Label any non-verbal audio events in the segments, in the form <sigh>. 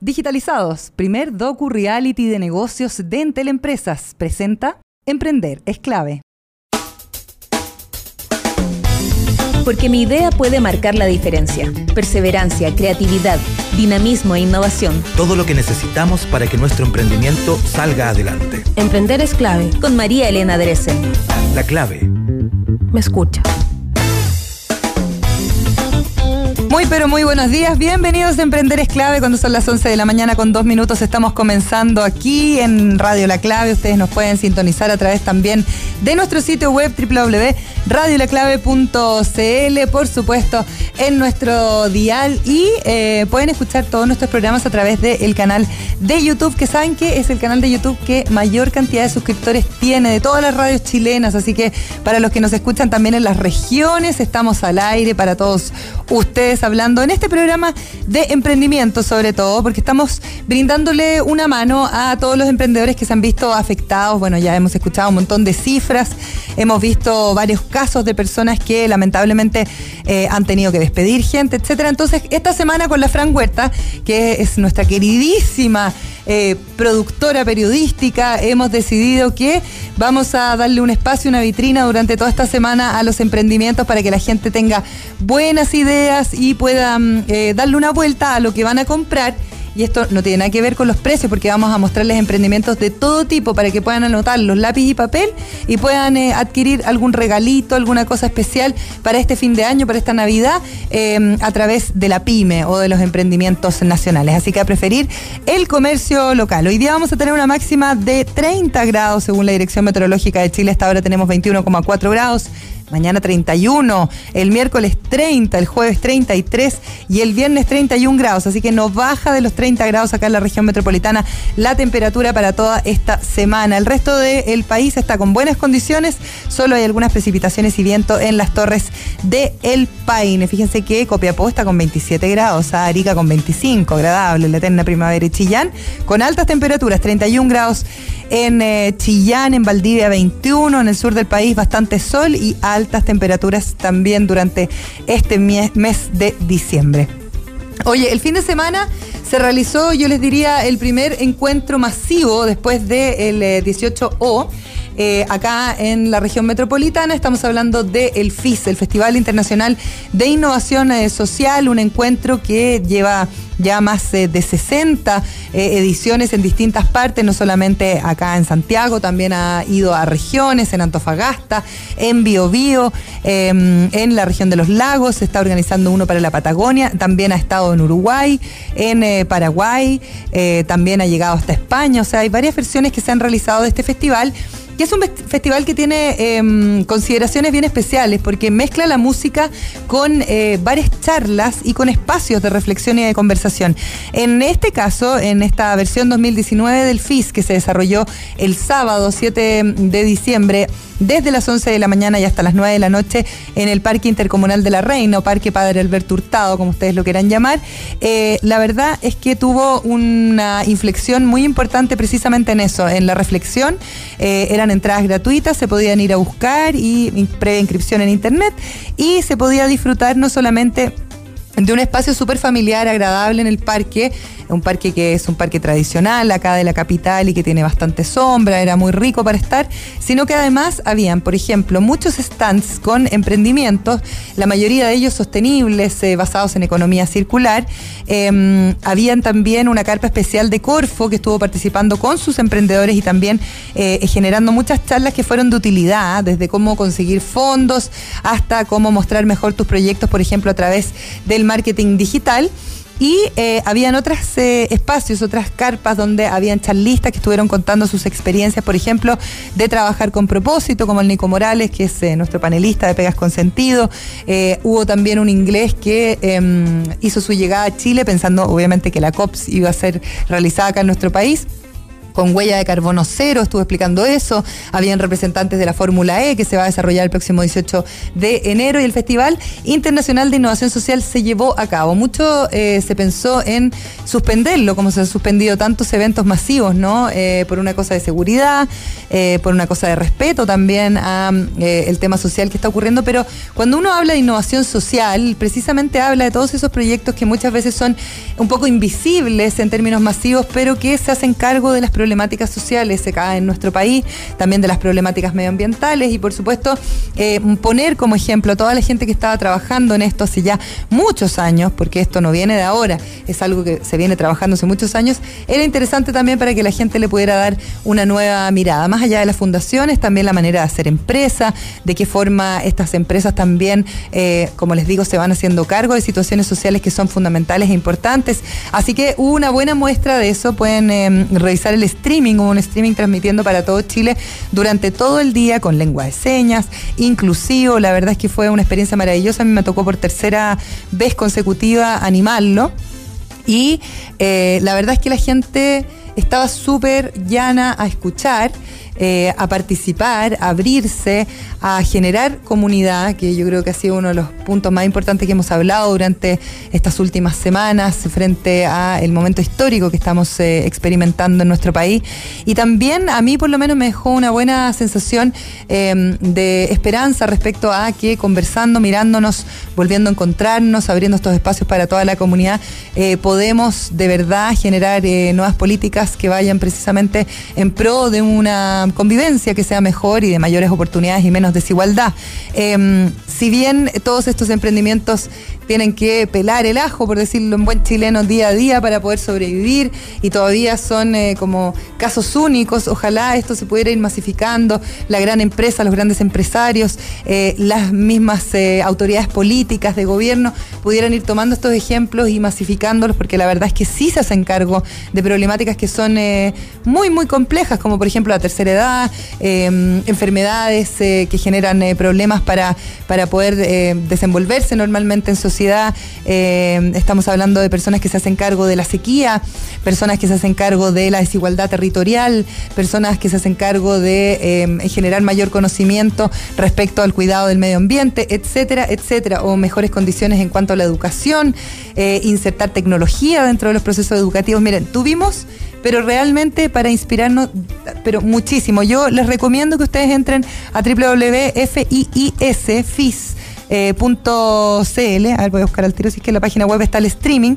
Digitalizados, primer docu reality de negocios de Entel Empresas, presenta Emprender es clave. Porque mi idea puede marcar la diferencia. Perseverancia, creatividad, dinamismo e innovación. Todo lo que necesitamos para que nuestro emprendimiento salga adelante. Emprender es clave. Con María Elena Dresen. La clave. Me escucha. Muy pero muy buenos días, bienvenidos a Emprender es Clave. Cuando son las 11 de la mañana con dos minutos estamos comenzando aquí en Radio La Clave, ustedes nos pueden sintonizar a través también de nuestro sitio web www.radiolaclave.cl, por supuesto en nuestro dial. Y eh, pueden escuchar todos nuestros programas a través del canal de YouTube, que saben que es el canal de YouTube que mayor cantidad de suscriptores tiene de todas las radios chilenas, así que para los que nos escuchan también en las regiones, estamos al aire para todos ustedes hablando en este programa de emprendimiento sobre todo, porque estamos brindándole una mano a todos los emprendedores que se han visto afectados. Bueno, ya hemos escuchado un montón de cifras, hemos visto varios casos de personas que lamentablemente eh, han tenido que despedir gente, etcétera. Entonces, esta semana con la Fran Huerta, que es nuestra queridísima eh, productora periodística, hemos decidido que vamos a darle un espacio, una vitrina durante toda esta semana a los emprendimientos para que la gente tenga buenas ideas y puedan eh, darle una vuelta a lo que van a comprar y esto no tiene nada que ver con los precios porque vamos a mostrarles emprendimientos de todo tipo para que puedan anotar los lápiz y papel y puedan eh, adquirir algún regalito, alguna cosa especial para este fin de año, para esta Navidad, eh, a través de la pyme o de los emprendimientos nacionales. Así que a preferir el comercio local. Hoy día vamos a tener una máxima de 30 grados según la Dirección Meteorológica de Chile. Hasta ahora tenemos 21,4 grados mañana 31, el miércoles 30, el jueves 33 y el viernes 31 grados, así que no baja de los 30 grados acá en la región metropolitana la temperatura para toda esta semana. El resto del país está con buenas condiciones, solo hay algunas precipitaciones y viento en las torres de El Paine. Fíjense que Copiapó está con 27 grados, Arica con 25, agradable, la eterna primavera y Chillán con altas temperaturas, 31 grados en eh, Chillán, en Valdivia 21, en el sur del país bastante sol y altas temperaturas también durante este mes de diciembre. Oye, el fin de semana se realizó, yo les diría, el primer encuentro masivo después del 18O. Eh, eh, acá en la región metropolitana. Estamos hablando del FIS, el Festival Internacional de Innovación Social, un encuentro que lleva ya más de 60 eh, ediciones en distintas partes, no solamente acá en Santiago, también ha ido a regiones, en Antofagasta, en Biobío, em, en la región de los lagos, se está organizando uno para la Patagonia, también ha estado en Uruguay, en eh, Paraguay, eh, también ha llegado hasta España, o sea, hay varias versiones que se han realizado de este festival que es un festival que tiene em, consideraciones bien especiales porque mezcla la música con eh, varias charlas y con espacios de reflexión y de conversación. En este caso, en esta versión 2019 del FIS que se desarrolló el sábado 7 de diciembre, desde las 11 de la mañana y hasta las 9 de la noche en el Parque Intercomunal de la Reina o Parque Padre Alberto Hurtado, como ustedes lo quieran llamar. Eh, la verdad es que tuvo una inflexión muy importante precisamente en eso, en la reflexión. Eh, entradas gratuitas, se podían ir a buscar y previa inscripción en internet y se podía disfrutar no solamente de un espacio súper familiar, agradable en el parque, un parque que es un parque tradicional acá de la capital y que tiene bastante sombra, era muy rico para estar, sino que además habían, por ejemplo, muchos stands con emprendimientos, la mayoría de ellos sostenibles, eh, basados en economía circular. Em, habían también una carpa especial de Corfo que estuvo participando con sus emprendedores y también eh, generando muchas charlas que fueron de utilidad, desde cómo conseguir fondos hasta cómo mostrar mejor tus proyectos, por ejemplo, a través del marketing digital. Y eh, habían otros eh, espacios, otras carpas donde habían charlistas que estuvieron contando sus experiencias, por ejemplo, de trabajar con propósito, como el Nico Morales, que es eh, nuestro panelista de Pegas con Sentido. hubo también un inglés que em, hizo su llegada a Chile pensando, obviamente, que la COPS iba a ser realizada acá en nuestro país con huella de carbono cero, estuvo explicando eso. Habían representantes de la Fórmula E que se va a desarrollar el próximo 18 de enero y el Festival Internacional de Innovación Social se llevó a cabo. Mucho eh, se pensó en suspenderlo, como se han suspendido tantos eventos masivos, ¿no? Eh, por una cosa de seguridad, eh, por una cosa de respeto también a el tema social que está ocurriendo, pero cuando uno habla de innovación social, precisamente habla de todos esos proyectos que muchas veces son un poco invisibles en términos masivos, pero que se hacen cargo de las problemáticas sociales acá en nuestro país, también de las problemáticas medioambientales y por supuesto eh, poner como ejemplo a toda la gente que estaba trabajando en esto hace ya muchos años, porque esto no viene de ahora, es algo que se viene trabajando hace muchos años, era interesante también para que la gente le pudiera dar una nueva mirada, más allá de las fundaciones, también la manera de hacer empresa, de qué forma estas empresas también, eh, como les digo, se van haciendo cargo de situaciones sociales que son fundamentales e importantes. Así que hubo una buena muestra de eso, pueden eh, revisar el streaming, hubo un streaming transmitiendo para todo Chile durante todo el día con lengua de señas, inclusivo, la verdad es que fue una experiencia maravillosa, a mí me tocó por tercera vez consecutiva animarlo y eh, la verdad es que la gente estaba súper llana a escuchar. Eh, a participar, a abrirse, a generar comunidad, que yo creo que ha sido uno de los puntos más importantes que hemos hablado durante estas últimas semanas frente a el momento histórico que estamos eh, experimentando en nuestro país. Y también a mí por lo menos me dejó una buena sensación em, de esperanza respecto a que conversando, mirándonos, volviendo a encontrarnos, abriendo estos espacios para toda la comunidad, eh, podemos de verdad generar nuevas políticas que vayan precisamente en pro de una convivencia que sea mejor y de mayores oportunidades y menos desigualdad. Em, si bien todos estos emprendimientos tienen que pelar el ajo, por decirlo en buen chileno, día a día para poder sobrevivir y todavía son eh, como casos únicos. Ojalá esto se pudiera ir masificando, la gran empresa, los grandes empresarios, eh, las mismas eh, autoridades políticas de gobierno pudieran ir tomando estos ejemplos y masificándolos, porque la verdad es que sí se hacen cargo de problemáticas que son muy, muy complejas, como por ejemplo la tercera edad, enfermedades que generan problemas para, para poder desenvolverse normalmente en sociedad eh, estamos hablando de personas que se hacen cargo de la sequía, personas que se hacen cargo de la desigualdad territorial, personas que se hacen cargo de eh, generar mayor conocimiento respecto al cuidado del medio ambiente, etcétera, etcétera, o mejores condiciones en cuanto a la educación, eh, insertar tecnología dentro de los procesos educativos. Miren, tuvimos pero realmente para inspirarnos, pero muchísimo. Yo les recomiendo que ustedes entren a www.fiisfis eh, .cl, a ver, voy a buscar al tiro si es que en la página web está el streaming,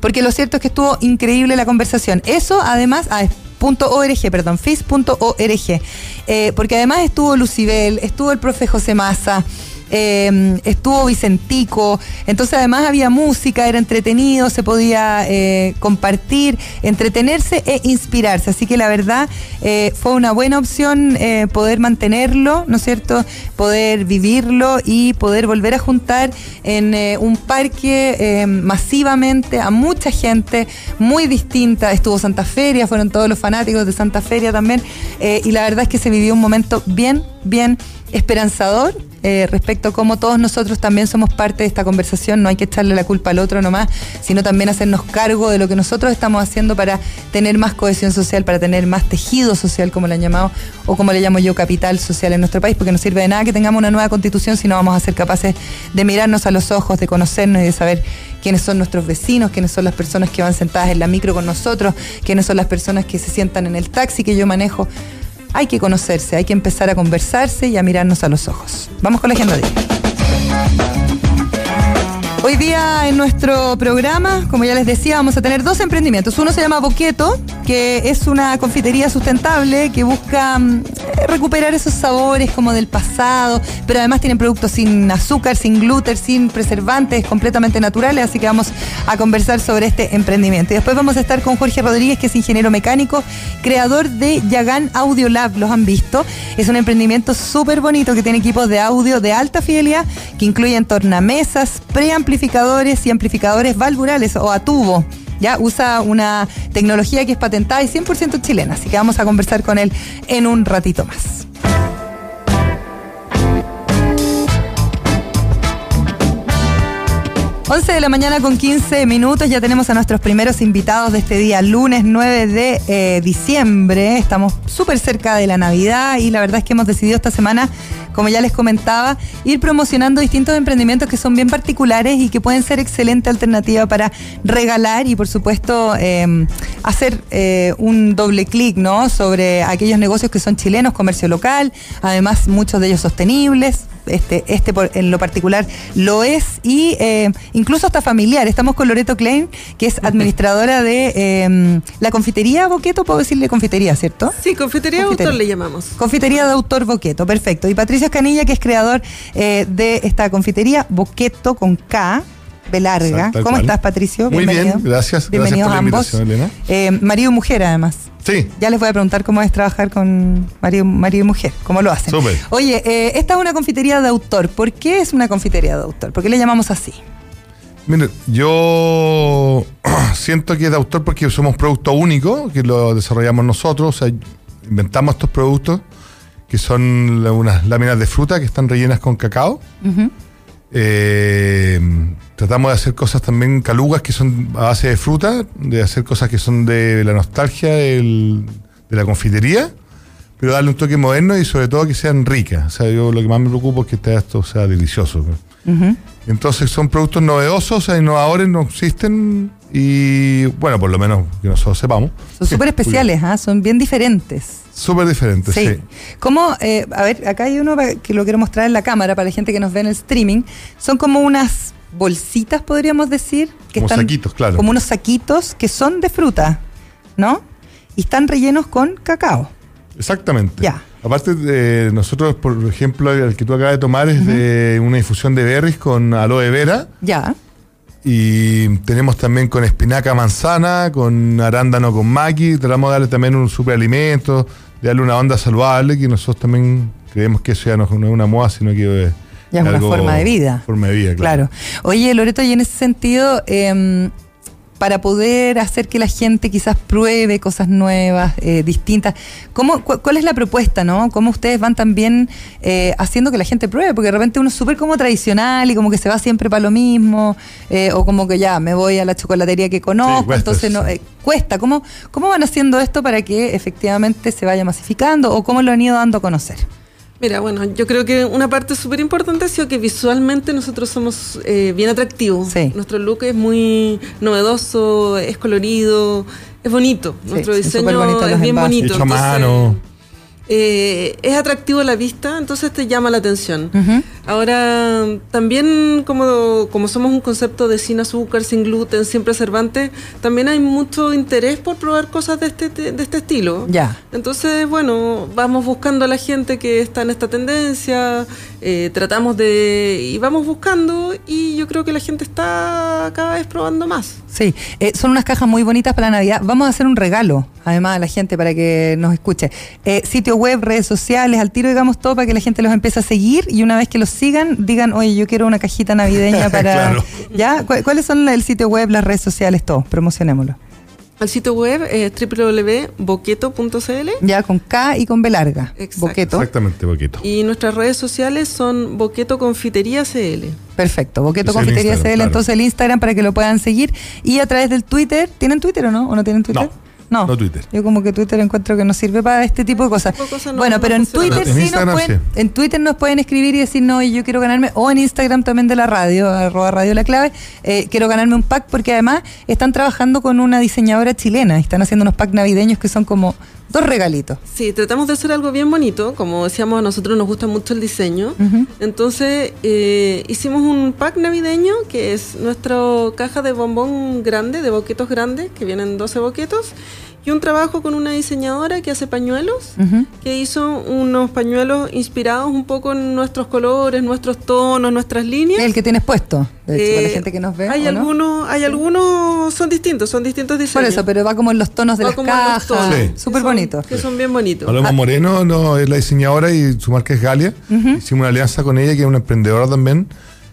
porque lo cierto es que estuvo increíble la conversación. Eso además, ah, .org, perdón, fis.org, eh, porque además estuvo Lucibel, estuvo el profe José Maza, eh, estuvo Vicentico, entonces además había música, era entretenido, se podía eh, compartir, entretenerse e inspirarse. Así que la verdad eh, fue una buena opción poder mantenerlo, ¿no es cierto? Poder vivirlo y poder volver a juntar en un parque masivamente a mucha gente muy distinta. Estuvo Santa Feria, fueron todos los fanáticos de Santa Feria también, y la verdad es que se vivió un momento bien, bien esperanzador eh, respecto a cómo todos nosotros también somos parte de esta conversación, no hay que echarle la culpa al otro nomás, sino también hacernos cargo de lo que nosotros estamos haciendo para tener más cohesión social, para tener más tejido social, como le han llamado, o como le llamo yo, capital social en nuestro país, porque no sirve de nada que tengamos una nueva constitución si no vamos a ser capaces de mirarnos a los ojos, de conocernos y de saber quiénes son nuestros vecinos, quiénes son las personas que van sentadas en la micro con nosotros, quiénes son las personas que se sientan en el taxi que yo manejo hay que conocerse, hay que empezar a conversarse y a mirarnos a los ojos. Vamos con la agenda Hoy día en nuestro programa, como ya les decía, vamos a tener dos emprendimientos. Uno se llama Boqueto, que es una confitería sustentable que busca mm, recuperar esos sabores como del pasado, pero además tienen productos sin azúcar, sin gluten, sin preservantes, completamente naturales, así que vamos a conversar sobre este emprendimiento. Y después vamos a estar con Jorge Rodríguez, que es ingeniero mecánico, creador de Yagan Audio Lab, ¿los han visto? Es un emprendimiento súper bonito que tiene equipos de audio de alta fidelidad que incluyen tornamesas, preamplificadores y amplificadores valvulales o a tubo ya usa una tecnología que es patentada y 100% chilena, así que vamos a conversar con él en un ratito más. 11 de la mañana con 15 minutos, ya tenemos a nuestros primeros invitados de este día, lunes 9 de eh, diciembre. Estamos súper cerca de la Navidad y la verdad es que hemos decidido esta semana, como ya les comentaba, ir promocionando distintos emprendimientos que son bien particulares y que pueden ser excelente alternativa para regalar y por supuesto eh, hacer eh, un doble clic ¿no? sobre aquellos negocios que son chilenos, comercio local, además muchos de ellos sostenibles este, este en lo particular lo es y eh, incluso hasta familiar. Estamos con Loreto Klein, que es administradora de eh, la confitería Boqueto, puedo decirle confitería, ¿cierto? Sí, confitería, de autor le llamamos. Confitería de autor Boqueto, perfecto. Y Patricio Escanilla, que es creador eh, de esta confitería Boqueto con K. Belarga. ¿Cómo estás, Patricio? Muy bien, gracias. Bienvenidos a ambos. marido y mujer, además. Sí. Ya les voy a preguntar cómo es trabajar con marido, marido y mujer, cómo lo hacen. Oye, eh, esta es una confitería de autor. ¿Por qué es una confitería de autor? ¿Por qué le llamamos así? Mire, yo <clears throat> siento que es de autor porque somos producto único, que lo desarrollamos nosotros, o sea, inventamos estos productos que son unas láminas de fruta que están rellenas con cacao. Eh, tratamos de hacer cosas también calugas que son a base de fruta, de hacer cosas que son de la nostalgia de la confitería, pero darle un toque moderno y sobre todo que sean ricas. O sea, yo lo que más me preocupa es que esto sea delicioso. Entonces son productos novedosos, o sea, innovadores no existen y bueno, por lo menos que nosotros sepamos. Son <laughs> súper especiales, ¿ah? son bien diferentes. Súper diferentes, sí. sí. ¿Cómo? Eh, a ver, acá hay uno que lo quiero mostrar en la cámara para la gente que nos ve en el streaming. Son como unas bolsitas, podríamos decir. Que como saquitos, claro. Como unos saquitos que son de fruta, ¿no? Y están rellenos con cacao. Exactamente. Ya. Aparte, de nosotros, por ejemplo, el que tú acabas de tomar es de una infusión de berries con aloe vera. Ya. Y tenemos también con espinaca manzana, con arándano con maqui. Tratamos de darle también un superalimento, de darle una onda saludable, que nosotros también creemos que eso ya no es una moda, sino que ya es una forma de vida. Forma de vida, claro. Oye, Loreto, y en ese sentido, eh, para poder hacer que la gente quizás pruebe cosas nuevas, eh, distintas, ¿cómo, ¿cuál es la propuesta, no? ¿Cómo ustedes van también eh, haciendo que la gente pruebe? Porque de repente uno es súper como tradicional y como que se va siempre para lo mismo, eh, o como que ya me voy a la chocolatería que conozco, entonces no, cuesta. ¿Cómo, ¿Cómo van haciendo esto para que efectivamente se vaya masificando o cómo lo han ido dando a conocer? Mira, bueno, yo creo que una parte súper importante ha sido que visualmente nosotros somos eh, bien atractivos. Nuestro look es muy novedoso, es colorido, es bonito. Nuestro diseño es, bien bonito. Hecho a mano. Eh, es atractivo a la vista, entonces te llama la atención. Ahora, también como, como somos un concepto de sin azúcar, sin gluten, sin preservante, también hay mucho interés por probar cosas de este, de este estilo. Ya. Entonces, bueno, vamos buscando a la gente que está en esta tendencia, eh, tratamos de... y vamos buscando y yo creo que la gente está cada vez probando más. Sí, eh, son unas cajas muy bonitas para la Navidad. Vamos a hacer un regalo, además, a la gente para que nos escuche. sitio web, redes sociales, al tiro, digamos todo para que la gente los empiece a seguir y una vez que los sigan, digan, oye, yo quiero una cajita navideña <laughs> para. ¿Ya? ¿Cuáles son el sitio web, las redes sociales, todo? Promocionémoslo. El sitio web es www.boqueto.cl. Ya, con K y con B larga. Boqueto. Exactamente, Boqueto. Y nuestras redes sociales son Boqueto Confitería CL. Perfecto, Boqueto Confitería CL, entonces el Instagram para que lo puedan seguir. Y a través del Twitter, ¿tienen Twitter o no? ¿O no tienen Twitter? No. No, no Twitter. Yo como que Twitter encuentro que no sirve para este tipo de cosas. bueno, pero en Twitter sí nos pueden, en Twitter nos pueden escribir y decir, no, yo quiero ganarme, o en Instagram también de la radio, arroba radio la clave, eh, quiero ganarme un pack porque además están trabajando con una diseñadora chilena, y están haciendo unos packs navideños que son como dos regalitos. Sí, tratamos de hacer algo bien bonito, como decíamos, a nosotros nos gusta mucho el diseño, entonces eh, hicimos un pack navideño que es nuestra caja de bombón grande, de boquetos grandes, que vienen 12 boquetos y un trabajo con una diseñadora que hace pañuelos, que hizo unos pañuelos inspirados un poco en nuestros colores, nuestros tonos, nuestras líneas. El que tienes puesto, de hecho, para la eh, gente que nos ve. Hay algunos, hay algunos, son distintos, son distintos diseños. Por eso, pero va como en los tonos de las cajas. Súper bonito. Que son bien bonitos. Paloma ah. Moreno no, es la diseñadora y su marca es Galia. Hicimos una alianza con ella, que es una emprendedora también.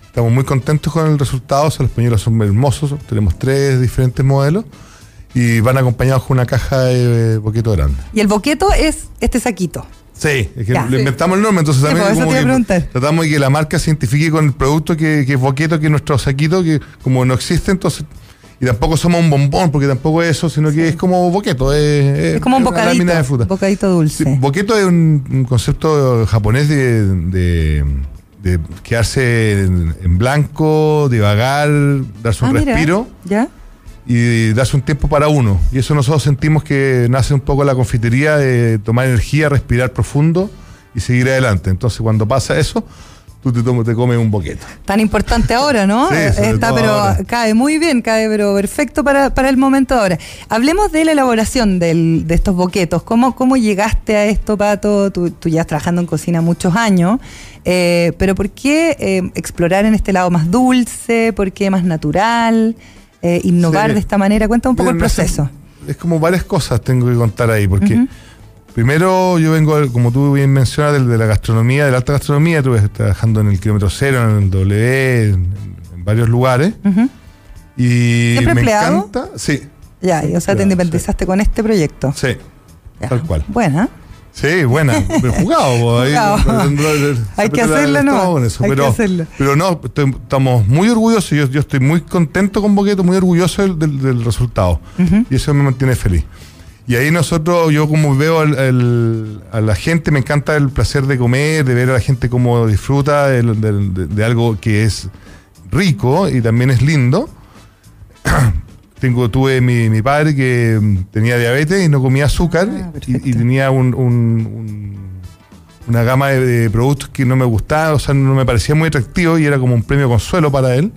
Estamos muy contentos con el resultado, los pañuelos son hermosos, tenemos tres diferentes modelos y van acompañados con una caja de boqueto grande. Y el boqueto es este saquito. Sí, es que Ya. le inventamos el nombre, entonces Sí, también pues, como que tratamos de que la marca se identifique con el producto que, que es boqueto, que es nuestro saquito, que como no existe, entonces. Y tampoco somos un bombón, porque tampoco es eso, sino que es como boqueto. Es, Es como un una bocadito. lámina de fruta. Bocadito dulce. Sí, boqueto es un, un concepto japonés de, de- de quedarse en, en blanco, divagar, darse un Ah, mira. respiro ¿Ya? Y darse un tiempo para uno. Y eso nosotros sentimos que nace un poco la confitería de tomar energía, respirar profundo y seguir adelante. Entonces cuando pasa eso, tú te, te comes un boqueto. Tan importante ahora, ¿no? <laughs> Sí, Está, pero ahora. cae muy bien, cae, pero perfecto para, para el momento ahora. Hablemos de la elaboración del- de estos boquetos. ¿Cómo, ¿Cómo llegaste a esto, Pato? Tú, tú ya trabajando en cocina muchos años, eh, pero ¿por qué eh, explorar en este lado más dulce? ¿Por qué más natural? Eh, innovar Sí. de esta manera. Cuenta un poco el proceso. Es como varias cosas tengo que contar ahí, porque primero yo vengo, como tú bien mencionas, del- de, la gastronomía, de la alta gastronomía, estuve trabajando en el kilómetro cero, en el W, en, en varios lugares. Y ¿Siempre me empleado? encanta, sí, Ya, y, o sea, te independizaste con este proyecto. sí, Ya. tal cual. Buena. Sí, buena, jugado. ahí, Jugado. se Hay que mete la- hacerlo, el ¿no? eso, Hay que pero, hacerlo. pero no, estoy- estamos muy orgullosos. Yo, yo estoy muy contento con Boqueto, muy orgulloso del, del- del resultado. Y eso me mantiene feliz. Y ahí nosotros, yo como veo al- al- a la gente, me encanta el placer de comer, de ver a la gente cómo disfruta de algo que es rico y también es lindo. <clears throat> Tengo, tuve mi, mi padre que mm, tenía diabetes y no comía azúcar Ah, y, tenía un- un- un- una gama de, de productos que no me gustaba, o sea, no me parecía muy atractivo y era como un premio consuelo para él.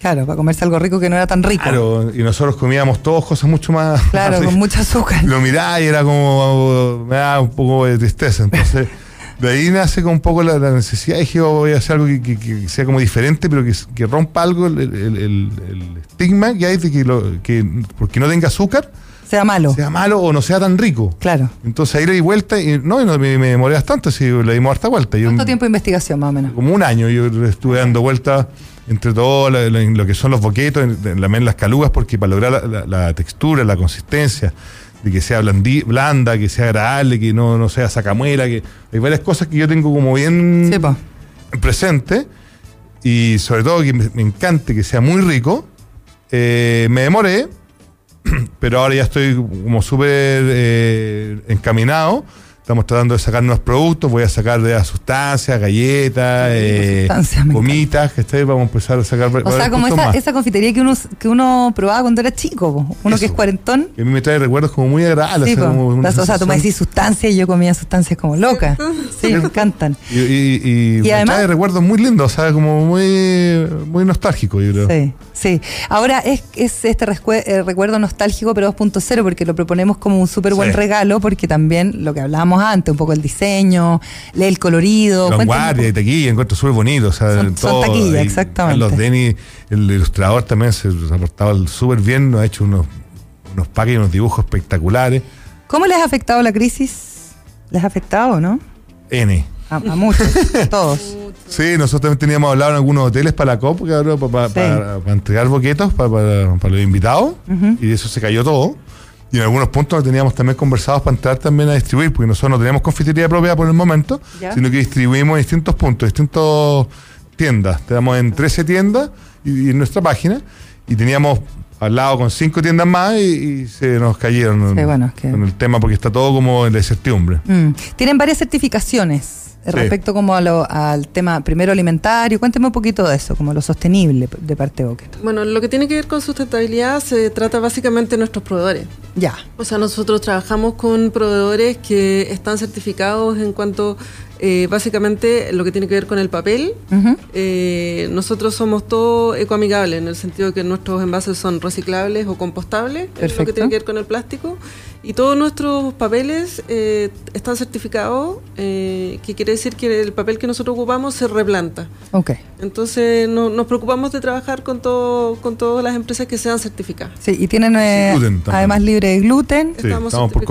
Claro, para comerse algo rico que no era tan rico. Claro, y nosotros comíamos todos cosas mucho más. Claro, <laughs> con mucho azúcar. lo miraba y era como, me daba un poco de tristeza. Entonces, <laughs> de ahí nace un poco la, la necesidad. Dije, yo voy a hacer algo que, que- que sea como diferente, pero que, que rompa algo el, el- el- el estigma que hay de que, lo, que porque no tenga azúcar, Sea malo. sea malo o no sea tan rico. Claro. Entonces ahí le di vuelta y no, y no me, me demoré bastante, si le dimos harta vuelta. Yo- ¿Cuánto tiempo de investigación más o menos? como un año yo estuve dando vueltas entre todo la- la- lo que son los boquetos, en- las calugas, porque para lograr la textura, la consistencia, de que sea blanda, que sea agradable, que no, no sea sacamuela, que hay varias cosas que yo tengo como bien presente y sobre todo que me, me encante que sea muy rico. Eh, me demoré, <clears throat> pero ahora ya estoy como súper eh, encaminado. Estamos tratando de sacar nuevos productos. Voy a sacar de las sustancias, galletas, eh, sustancias, gomitas, que esté, vamos a empezar a sacar. O sea, como esa, esa confitería que uno, que uno probaba cuando era chico, po. uno que es cuarentón. Que a mí me trae recuerdos como muy agradables. Sí, o sea, como una Las- o sea, tú me decís sustancias y yo comía sustancias como loca. Sí, me encantan. Y, y, y Y me además- trae recuerdos muy lindos, o sea, como muy, muy nostálgico, yo creo. Sí, sí. Ahora es, es este eh, recuerdo nostálgico, pero 2.0, porque lo proponemos como un súper buen Sí. regalo, porque también lo que hablábamos antes, un poco el diseño, el colorido. Vanguardia y taquilla, encuentro súper bonito. O sea, Son- taquilla, exactamente. Carlos Denny, el ilustrador, también se ha portado súper bien, nos ha hecho unos, unos paques y unos dibujos espectaculares. ¿Cómo les ha afectado la crisis? ¿Les ha afectado, no? N. A, a muchos, a <laughs> todos. Sí, nosotros también teníamos hablado en algunos hoteles para la COP, cabrón, para, Sí. para- para entregar boquetos para, para- para los invitados, Ujú. y de eso se cayó todo. Y en algunos puntos teníamos también conversados para entrar también a distribuir, porque nosotros no tenemos confitería propia por el momento, Ya. sino que distribuimos en distintos puntos, distintas tiendas. Tenemos en 13 tiendas y, y en nuestra página, y teníamos al lado con 5 tiendas más y, y se nos cayeron Sí, bueno, es que- con el tema porque está todo como en la incertidumbre. Mm. Tienen varias certificaciones Sí. respecto como a lo- al tema primero alimentario. Cuénteme un poquito de eso, como lo sostenible de parte de Boqueto. Bueno, lo que tiene que ver con sustentabilidad se trata básicamente de nuestros proveedores. Ya. O sea, nosotros trabajamos con proveedores que están certificados en cuanto, eh, básicamente, lo que tiene que ver con el papel. Eh, nosotros somos todo ecoamigable en el sentido de que nuestros envases son reciclables o compostables, es lo que tiene que ver con el plástico. Y todos nuestros papeles eh, están certificados, eh, que quiere decir que el papel que nosotros ocupamos se replanta. Ok. Entonces no- nos preocupamos de trabajar con, todo, con todas las empresas que sean certificadas. Sí, y tienen eh, además libre de gluten. Sí, estamos por.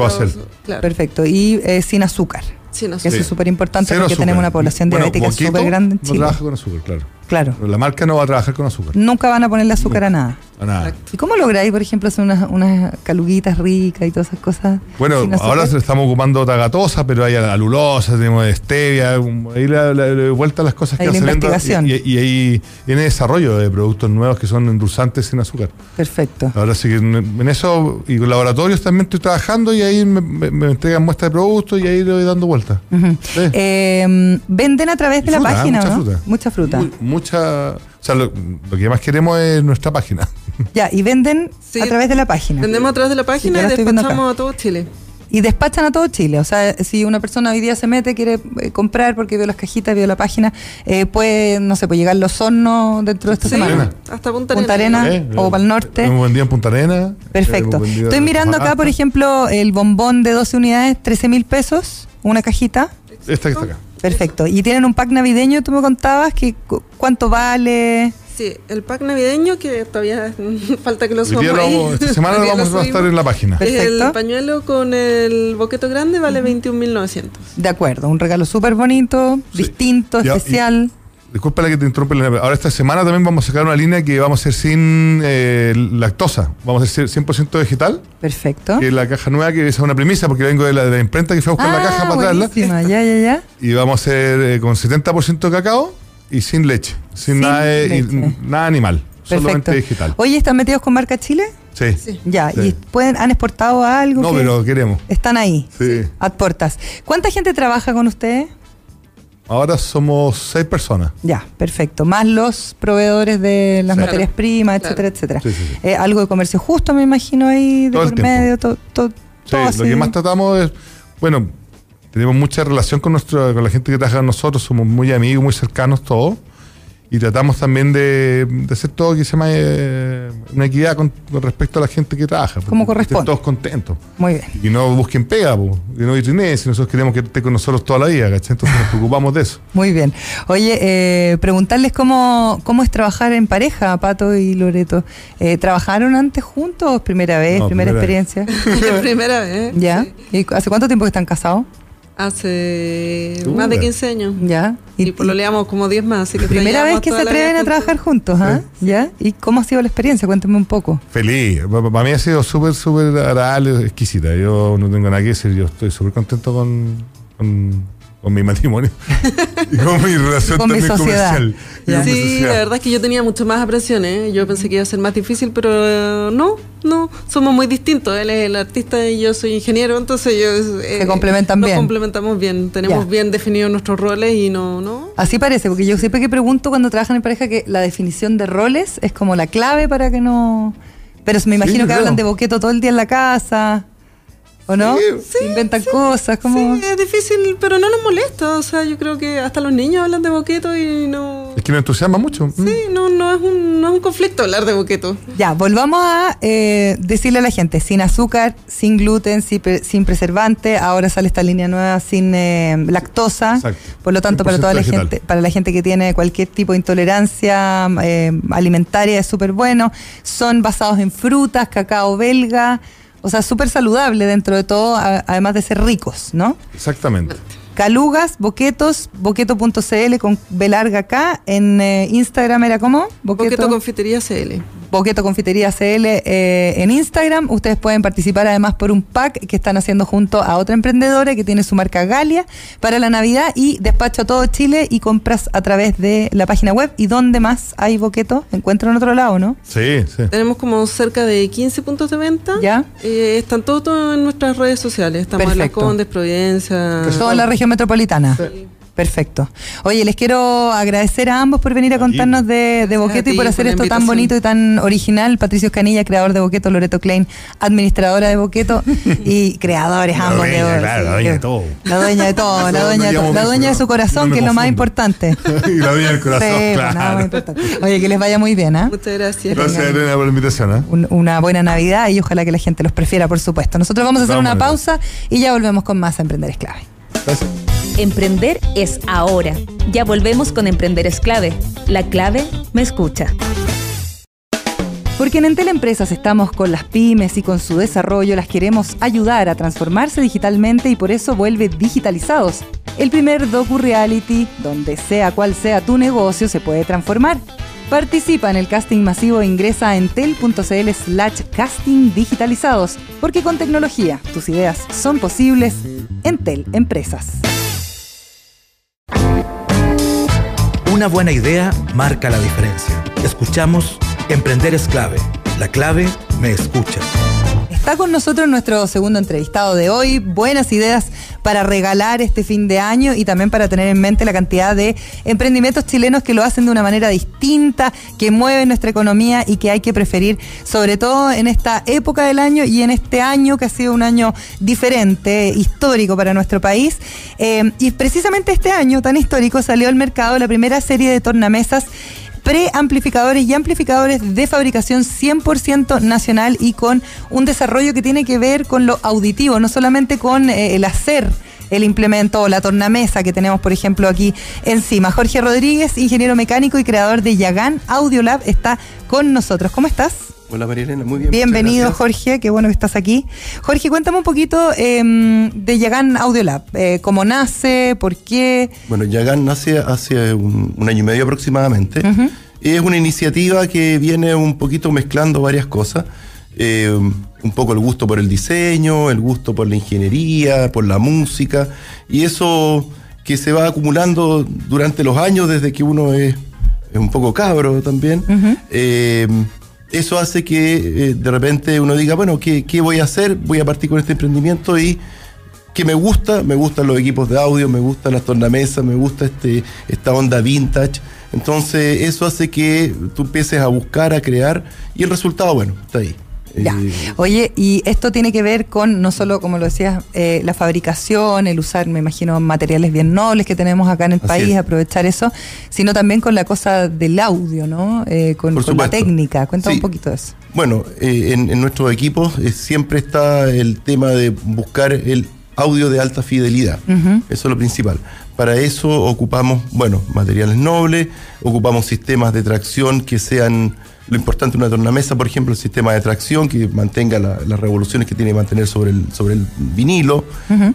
Claro, Perfecto. Y eh, sin azúcar. Que azúcar. eso es súper importante porque azúcar. tenemos una población Bueno, diabética Boquito súper grande en No Chile. trabaja con azúcar, claro. Claro. Pero la marca no va a trabajar con azúcar. Nunca van a ponerle azúcar a nada. A nada. ¿Y cómo lográis, por ejemplo, hacer unas, unas caluguitas ricas y todas esas cosas? Bueno, ahora estamos ocupando tagatosa, pero hay alulosa, tenemos stevia, ahí la, la- la- vuelta a las cosas que la investigación. Y, y- y ahí viene desarrollo de productos nuevos que son endulzantes sin azúcar. Perfecto. Ahora sí que en, eso, y con laboratorios también estoy trabajando y ahí me, me- me entregan muestras de productos y ahí le voy dando vueltas. Sí. Eh, ¿Venden a través Y de la fruta, página, mucha ¿no? fruta. Mucha fruta. Mucha. O sea, lo, lo que más queremos es nuestra página. <laughs> Ya, y venden Sí. a través de la página. Vendemos a través de la página y despachamos a todo Chile. Y despachan a todo Chile. O sea, si una persona hoy día se mete, quiere eh, comprar porque vio las cajitas, vio la página, eh, puede, no sé, puede llegar los hornos dentro de esta Sí, semana. hasta Punta, Punta. Arena. Eh, o pa'l norte. Hemos vendido en Punta Arena. Perfecto. Estoy mirando acá, por ejemplo, el bombón de 12 unidades, 13 mil pesos, una cajita. Esta que está acá. Perfecto. Y tienen un pack navideño, tú me contabas, que cu- cuánto vale. Sí, el pack navideño que todavía <laughs> falta que lo subamos lo esta <laughs> semana lo vamos a estar en la página. Perfecto. El pañuelo con el boqueto grande vale 21.900. De acuerdo, un regalo súper bonito, Sí. distinto, y- especial. Disculpa la que te interrumpe. Ahora esta semana también vamos a sacar una línea que vamos a hacer sin eh, lactosa. Vamos a hacer 100% vegetal, Perfecto. que es la caja nueva, que es una premisa porque vengo de la, de la imprenta que fue a buscar la caja para traerla. Ah, ya, ya, ya. Y vamos a hacer eh, con 70% cacao y sin leche. Sin, Sin nada, y- animal. Solamente vegetal. Oye, ¿están metidos con marca Chile? Sí. Sí. Ya, Sí. ¿y pueden, han exportado algo? No, que- pero queremos. Están ahí, Sí. a puertas. ¿Cuánta gente trabaja con ustedes? Ahora somos seis personas. Ya, perfecto. Más los proveedores de las Sí. materias primas, Claro. etcétera, etcétera. Sí, sí, sí. Eh, algo de comercio justo, me imagino, ahí de Todo por medio, to- to- Sí, todo lo que más tratamos es, bueno, tenemos mucha relación con nuestra, con la gente que trabaja con nosotros, somos muy amigos, muy cercanos todos. Y tratamos también de, de hacer todo que se llama eh, una equidad con, con respecto a la gente que trabaja. Como corresponde. todos contentos. Muy bien. Y que no busquen pega, po, y no vitrineen, si nosotros queremos que esté con nosotros toda la vida, ¿cachai? Entonces nos preocupamos de eso. <laughs> Muy bien. Oye, eh, preguntarles cómo, cómo es trabajar en pareja, Pato y Loreto. Eh, ¿Trabajaron antes juntos? ¿Primera vez? No, ¿Primera, primera experiencia? <laughs> <laughs> Primera vez. ¿Ya? sí. ¿Y hace cuánto tiempo que están casados? Hace Uh, más de bueno. 15 años. ¿Ya? Y, por lo leamos como 10 más. Así que Primera vez que se atreven a trabajar juntos, ¿ah? ¿Ya? ¿Y cómo ha sido la experiencia? Cuéntame un poco. Feliz. Pa- Para mí ha sido súper, súper agradable, exquisita. Yo no tengo nada que decir. Yo estoy súper contento con, con, con mi matrimonio y con mi relación Con mi también sociedad. comercial. Con mi Sí, la verdad es que yo tenía mucho más apreciación, ¿eh? Yo pensé que iba a ser más difícil, pero eh, no, no, somos muy distintos. Él es el artista y yo soy ingeniero, entonces yo... eh, Se complementan nos bien. complementamos bien, tenemos Ya. bien definidos nuestros roles y no, no. Así parece, porque yo siempre que pregunto cuando trabajan en pareja que la definición de roles es como la clave para que no... Pero me imagino que hablan de boqueto todo el día en la casa, ¿o no? Sí, Inventan cosas, como... Sí, es difícil, pero no nos molesta. O sea, yo creo que hasta los niños hablan de boqueto y no... Es que nos entusiasma mucho. Mm. Sí, no, no, es un, no es un conflicto hablar de boqueto. Ya, volvamos a eh, decirle a la gente, sin azúcar, sin gluten, sin, pre- sin preservante, ahora sale esta línea nueva sin eh, lactosa, Exacto. por lo tanto para 100% toda la vegetal. gente, para la gente que tiene cualquier tipo de intolerancia eh, alimentaria es súper bueno, son basados en frutas, cacao belga, o sea, súper saludable dentro de todo, a- además de ser ricos, ¿no? Exactamente. Calugas, boquetos, boqueto.cl con B larga acá, en eh, Instagram era como Boqueto Confitería CL. Boqueto Confitería CL eh, en Instagram. Ustedes pueden participar además por un pack que están haciendo junto a otra emprendedora que tiene su marca Galia para la Navidad y despacho a todo Chile y compras a través de la página web. ¿Y dónde más hay Boqueto? Encuentro en otro lado, ¿no? Sí, sí. Tenemos como cerca de 15 puntos de venta. ¿Ya? Eh, están todos, en nuestras redes sociales. Estamos en Las Perfecto. Condes, Providencia. Todo en la región metropolitana. Perfecto. Oye, les quiero agradecer a ambos por venir a contarnos de, de Boqueto y por hacer por esto tan bonito y tan original. Patricio Escanilla, creador de Boqueto, Loreto Klein, administradora de Boqueto <laughs> y creadores La ambos. dueña, de- claro, la dueña de todo. La dueña de todo, la dueña de, no todo, la dueña de su no corazón, que es lo más importante. <laughs> y la dueña del corazón, Sí, claro. nada más importante. Oye, que les vaya muy bien, ¿ah? Muchas gracias. Gracias, Elena, por la invitación. ¿eh? Un- una buena Navidad y ojalá que la gente los prefiera, por supuesto. Nosotros vamos a hacer Vamos una pausa y ya volvemos con más a Emprender es Clave. Gracias. Emprender es ahora. Ya volvemos con Emprender es clave. La clave me escucha. Porque en Entel Empresas estamos con las pymes y con su desarrollo las queremos ayudar a transformarse digitalmente y por eso vuelve Digitalizados, el primer docu-reality donde sea cual sea tu negocio se puede transformar. Participa en el casting masivo e ingresa en tel.cl slash casting digitalizados, porque con tecnología tus ideas son posibles en Tel Empresas. Una buena idea marca la diferencia. Escuchamos Emprender es clave. La clave me escucha. Está con nosotros nuestro segundo entrevistado de hoy. Buenas ideas para regalar este fin de año y también para tener en mente la cantidad de emprendimientos chilenos que lo hacen de una manera distinta, que mueven nuestra economía y que hay que preferir, sobre todo en esta época del año y en este año que ha sido un año diferente, histórico para nuestro país. Eh, y precisamente este año tan histórico salió al mercado la primera serie de tornamesas preamplificadores y amplificadores de fabricación 100% nacional y con un desarrollo que tiene que ver con lo auditivo, no solamente con eh, el hacer el implemento o la tornamesa que tenemos, por ejemplo, aquí encima. Jorge Rodríguez, ingeniero mecánico y creador de Yagan Audiolab, está con nosotros. ¿Cómo estás? Hola María Elena, muy bien. Bienvenido Jorge, qué bueno que estás aquí. Jorge, cuéntame un poquito em, de Yagan Audiolab, eh, cómo nace, por qué. Bueno, Yagan nace hace un, año y medio aproximadamente. Es una iniciativa que viene un poquito mezclando varias cosas. Eh, un poco el gusto por el diseño, el gusto por la ingeniería, por la música, y eso que se va acumulando durante los años desde que uno es, un poco cabro también eso hace que eh, de repente uno diga, bueno, ¿qué, voy a hacer? Voy a partir con este emprendimiento y que me gusta, me gustan los equipos de audio, me gustan las tornamesas, me gusta este, esta onda vintage. Entonces eso hace que tú empieces a buscar, a crear y el resultado, bueno, está ahí. Ya. Eh, Oye, y esto tiene que ver con no solo, como lo decías, eh, la fabricación, el usar, me imagino, materiales bien nobles que tenemos acá en el país, aprovechar eso, sino también con la cosa del audio, ¿no? Eh, con, la técnica. Cuéntame un poquito de eso. Bueno, en, en, nuestros equipos siempre está el tema de buscar el audio de alta fidelidad. Eso es lo principal. Para eso ocupamos, bueno, materiales nobles, ocupamos sistemas de tracción que sean lo importante de una tornamesa, por ejemplo, el sistema de tracción que mantenga las revoluciones que tiene que mantener sobre el, sobre el vinilo,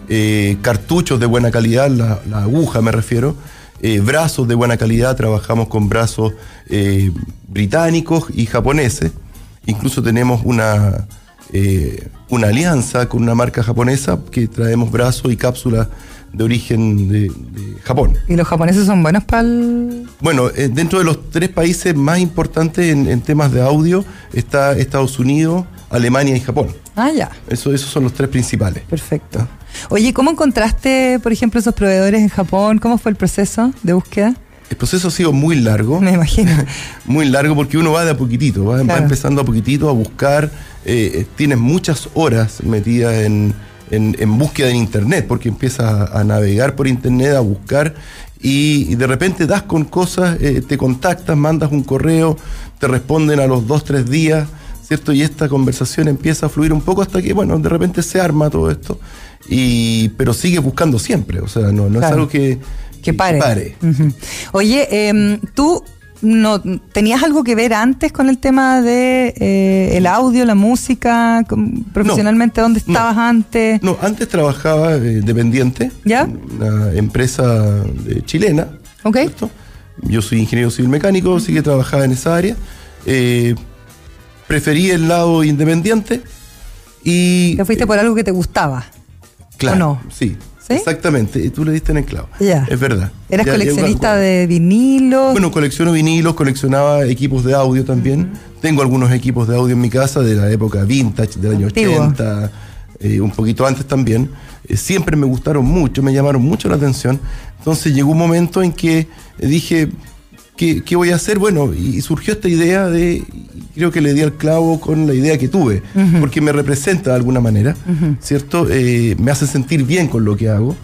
eh, cartuchos de buena calidad, la, aguja me refiero, eh, brazos de buena calidad, trabajamos con brazos eh, británicos y japoneses, incluso tenemos una, una alianza con una marca japonesa que traemos brazos y cápsulas de origen de, Japón. ¿Y los japoneses son buenos para el...? Bueno, eh, dentro de los tres países más importantes en, temas de audio está Estados Unidos, Alemania y Japón. Ah, ya. Eso, esos son los tres principales. Perfecto. Oye, ¿cómo encontraste, por ejemplo, esos proveedores en Japón? ¿Cómo fue el proceso de búsqueda? El proceso ha sido muy largo. Me imagino. <laughs> muy largo porque uno va de a poquitito, va, empezando a poquitito a buscar. Eh, tienes muchas horas metidas en, en, búsqueda en Internet, porque empiezas a, navegar por Internet, a buscar y, de repente das con cosas, eh, te contactas, mandas un correo, te responden a los dos, tres días, ¿cierto? Y esta conversación empieza a fluir un poco hasta que, bueno, de repente se arma todo esto, y, pero sigue buscando siempre, o sea, no, no es algo que, que pare. Oye, em, tú no tenías algo que ver antes con el tema de eh, el audio, la música, profesionalmente dónde estabas antes? No, antes trabajaba eh, dependiente, ¿Ya? En una empresa chilena. Ok. Yo soy ingeniero civil mecánico, así que trabajaba en esa área. Eh, preferí el lado independiente y. ¿Te fuiste por algo que te gustaba? Claro. ¿O no? Sí. Exactamente, y tú le diste en el clavo. Es verdad. ¿Eras coleccionista de vinilos? Bueno, colecciono vinilos, coleccionaba equipos de audio también. Tengo algunos equipos de audio en mi casa de la época vintage, del año 80, eh, un poquito antes también. Eh, siempre me gustaron mucho, me llamaron mucho la atención. Entonces llegó un momento en que dije, ¿qué, voy a hacer? Bueno, y surgió esta idea de, creo que le di al clavo con la idea que tuve, porque me representa de alguna manera, ¿cierto? Eh, me hace sentir bien con lo que hago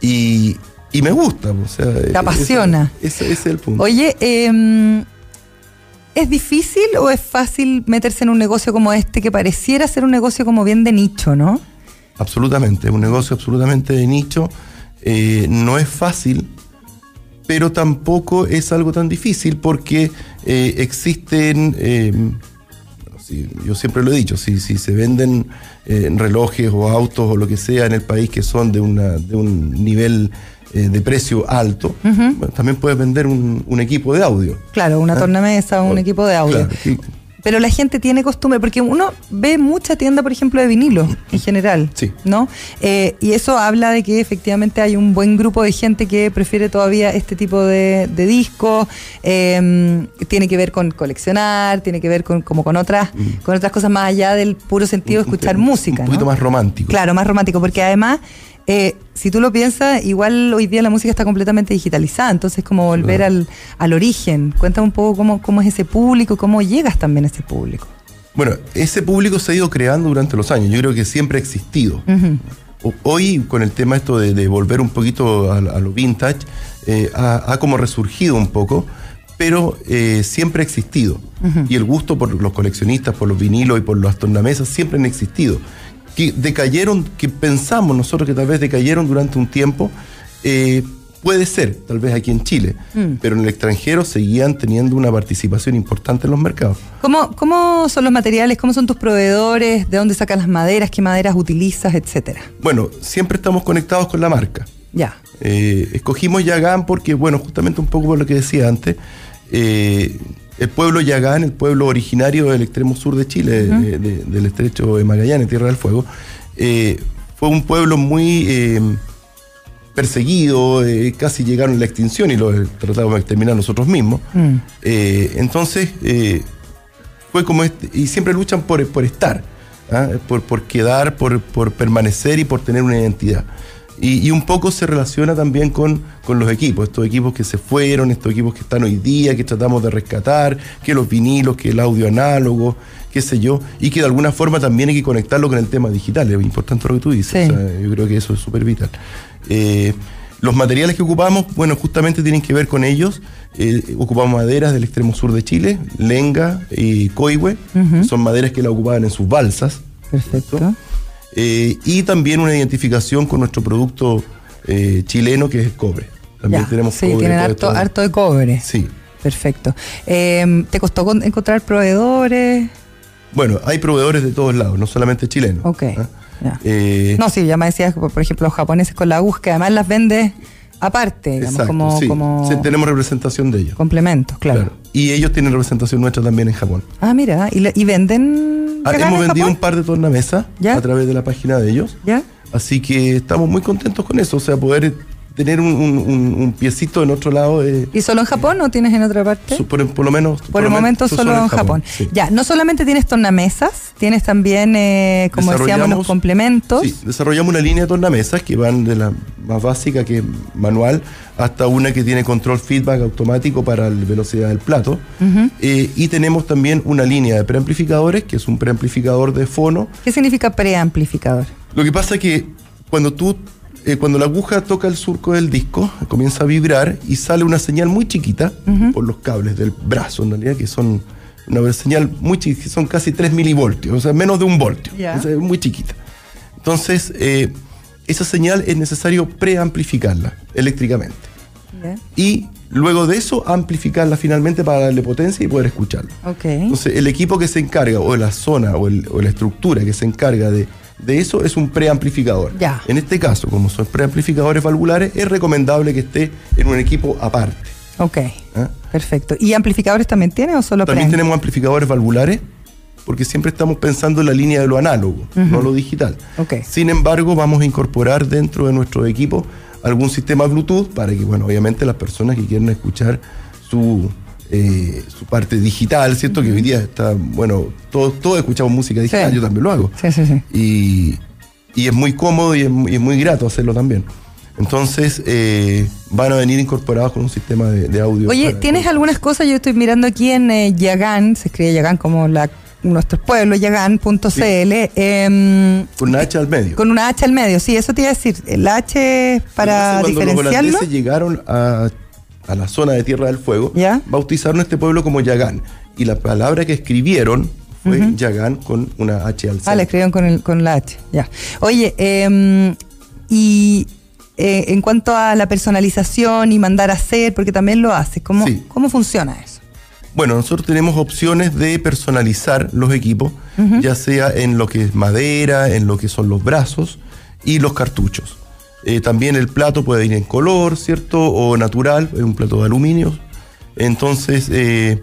y, me gusta. O sea, Te apasiona. Ese, es el punto. Oye, em, ¿es difícil o es fácil meterse en un negocio como este que pareciera ser un negocio como bien de nicho, no? Absolutamente, un negocio absolutamente de nicho. Eh, no es fácil pero tampoco es algo tan difícil porque eh, existen, eh, yo siempre lo he dicho, si, si se venden eh, relojes o autos o lo que sea en el país que son de, una, de un nivel eh, de precio alto, bueno, también puedes vender un, un equipo de audio. Claro, una ¿Ah? tornamesa, un O- equipo de audio. Claro, y- Pero la gente tiene costumbre, porque uno ve mucha tienda, por ejemplo, de vinilo en general, Sí. ¿no? Eh, y eso habla de que efectivamente hay un buen grupo de gente que prefiere todavía este tipo de, de discos. eh, tiene que ver con coleccionar, tiene que ver con como con otras, con otras cosas más allá del puro sentido de Mm. escuchar un- música. Un poquito ¿no? más romántico. Claro, más romántico, porque además, eh, si tú lo piensas, igual hoy día la música está completamente digitalizada, entonces como volver Claro. al, al origen. Cuéntame un poco cómo, cómo es ese público, cómo llegas también a ese público. Bueno, ese público se ha ido creando durante los años. Yo creo que siempre ha existido. Hoy, con el tema esto de, de volver un poquito a, a lo vintage, eh, ha, ha como resurgido un poco, pero eh, siempre ha existido. Y el gusto por los coleccionistas, por los vinilos y por las tornamesas siempre han existido. Que decayeron, que pensamos nosotros que tal vez decayeron durante un tiempo, eh, puede ser, tal vez aquí en Chile, pero en el extranjero seguían teniendo una participación importante en los mercados. ¿Cómo, ¿Cómo son los materiales? ¿Cómo son tus proveedores? ¿De dónde sacas las maderas? ¿Qué maderas utilizas? Etcétera. Bueno, siempre estamos conectados con la marca. Ya. Eh, escogimos Yagán porque, bueno, justamente un poco por lo que decía antes, eh, el pueblo Yagán, el pueblo originario del extremo sur de Chile, de- de- del estrecho de Magallanes, Tierra del Fuego, eh, fue un pueblo muy eh, perseguido, eh, casi llegaron a la extinción y lo tratamos de exterminar nosotros mismos. Mm. Entonces, fue como este, y siempre luchan por, por estar, ¿ah? por, por quedar, por, por permanecer y por tener una identidad. Y, y un poco se relaciona también con, con los equipos, estos equipos que se fueron, estos equipos que están hoy día, que tratamos de rescatar, que los vinilos, que el audio análogo, qué sé yo, y que de alguna forma también hay que conectarlo con el tema digital, es importante lo que tú dices, Sí. o sea, yo creo que eso es súper vital. Eh, los materiales que ocupamos, bueno, justamente tienen que ver con ellos. Eh, ocupamos maderas del extremo sur de Chile, lenga y coihue, son maderas que la ocupaban en sus balsas. Perfecto. Eh, y también una identificación con nuestro producto eh, chileno que es el cobre. También Ya. tenemos sí, cobre. tienen todo harto, de cobre. Sí. Perfecto. Eh, ¿Te costó con- encontrar proveedores? Bueno, hay proveedores de todos lados, no solamente chilenos. Ok. ¿ah? ya. Eh, No, sí, ya me decías, por por ejemplo, los japoneses con la aguja, que además las vendes aparte, digamos, exacto, como, sí. como Sí, tenemos representación de ellos. complementos, claro. Claro. Y ellos tienen representación nuestra también en Japón. Ah, mira, ¿y, le- y venden? Ah, hemos en vendido Japón? un par de tornamesas a través de la página de ellos. ¿Ya? Así que estamos muy contentos con eso. O sea, poder tener un, un- un- un piecito en otro lado. eh, ¿Y solo en Japón o tienes en otra parte? por, por lo menos. Por el momento solo en Japón. sí. Ya, no solamente tienes tornamesas, tienes también, eh, como decíamos, los complementos. Sí, desarrollamos una línea de tornamesas que van de la más básica, que es manual, hasta una que tiene control feedback automático para la velocidad del plato. Eh, y tenemos también una línea de preamplificadores, que es un preamplificador de fono. ¿Qué significa preamplificador? Lo que pasa es que cuando tú, eh, cuando la aguja toca el surco del disco, comienza a vibrar y sale una señal muy chiquita por los cables del brazo, en realidad, que son una señal muy chiquita, son casi 3 milivoltios, o sea, menos de un voltio. Es muy chiquita. Entonces, eh, esa señal es necesario preamplificarla eléctricamente. Y luego de eso, amplificarla finalmente para darle potencia y poder escucharlo. Ok. Entonces, el equipo que se encarga, o la zona, o, el- o la estructura que se encarga de, de eso, es un preamplificador. Ya. En este caso, como son preamplificadores valvulares, es recomendable que esté en un equipo aparte. Ok. ¿ah? Perfecto. ¿Y amplificadores también tienes o solo También tenemos amplificadores valvulares, porque siempre estamos pensando en la línea de lo análogo, no lo digital. Ok. Sin embargo, vamos a incorporar dentro de nuestro equipo algún sistema Bluetooth para que, bueno, obviamente las personas que quieran escuchar su, eh, su parte digital, ¿cierto? Que hoy día está, bueno, todos, todos escuchamos música digital, Sí. yo también lo hago. Sí, sí, sí. Y, y es muy cómodo y es, muy- y es muy grato hacerlo también. Entonces, eh, van a venir incorporados con un sistema de, de audio. Oye, ¿tienes algunas cosas? Yo estoy mirando aquí en eh, Yagán, se escribe Yagán como la, nuestro pueblo, yagán.cl, em, Con una H al medio. con una H al medio. Sí, eso te iba a decir. El H para diferenciarlo. los holandeses llegaron a, a la zona de Tierra del Fuego, ¿Ya? bautizaron este pueblo como Yagán. Y la palabra que escribieron fue Yagán con una H al Ah, la centro. escribieron con, el, con la H, ya. Oye, em, y eh, en cuanto a la personalización y mandar a hacer, porque también lo haces, ¿cómo, Sí. ¿cómo funciona eso? Bueno, nosotros tenemos opciones de personalizar los equipos, ya sea en lo que es madera, en lo que son los brazos y los cartuchos. Eh, también el plato puede ir en color, ¿cierto? O natural, es un plato de aluminio. Entonces, eh,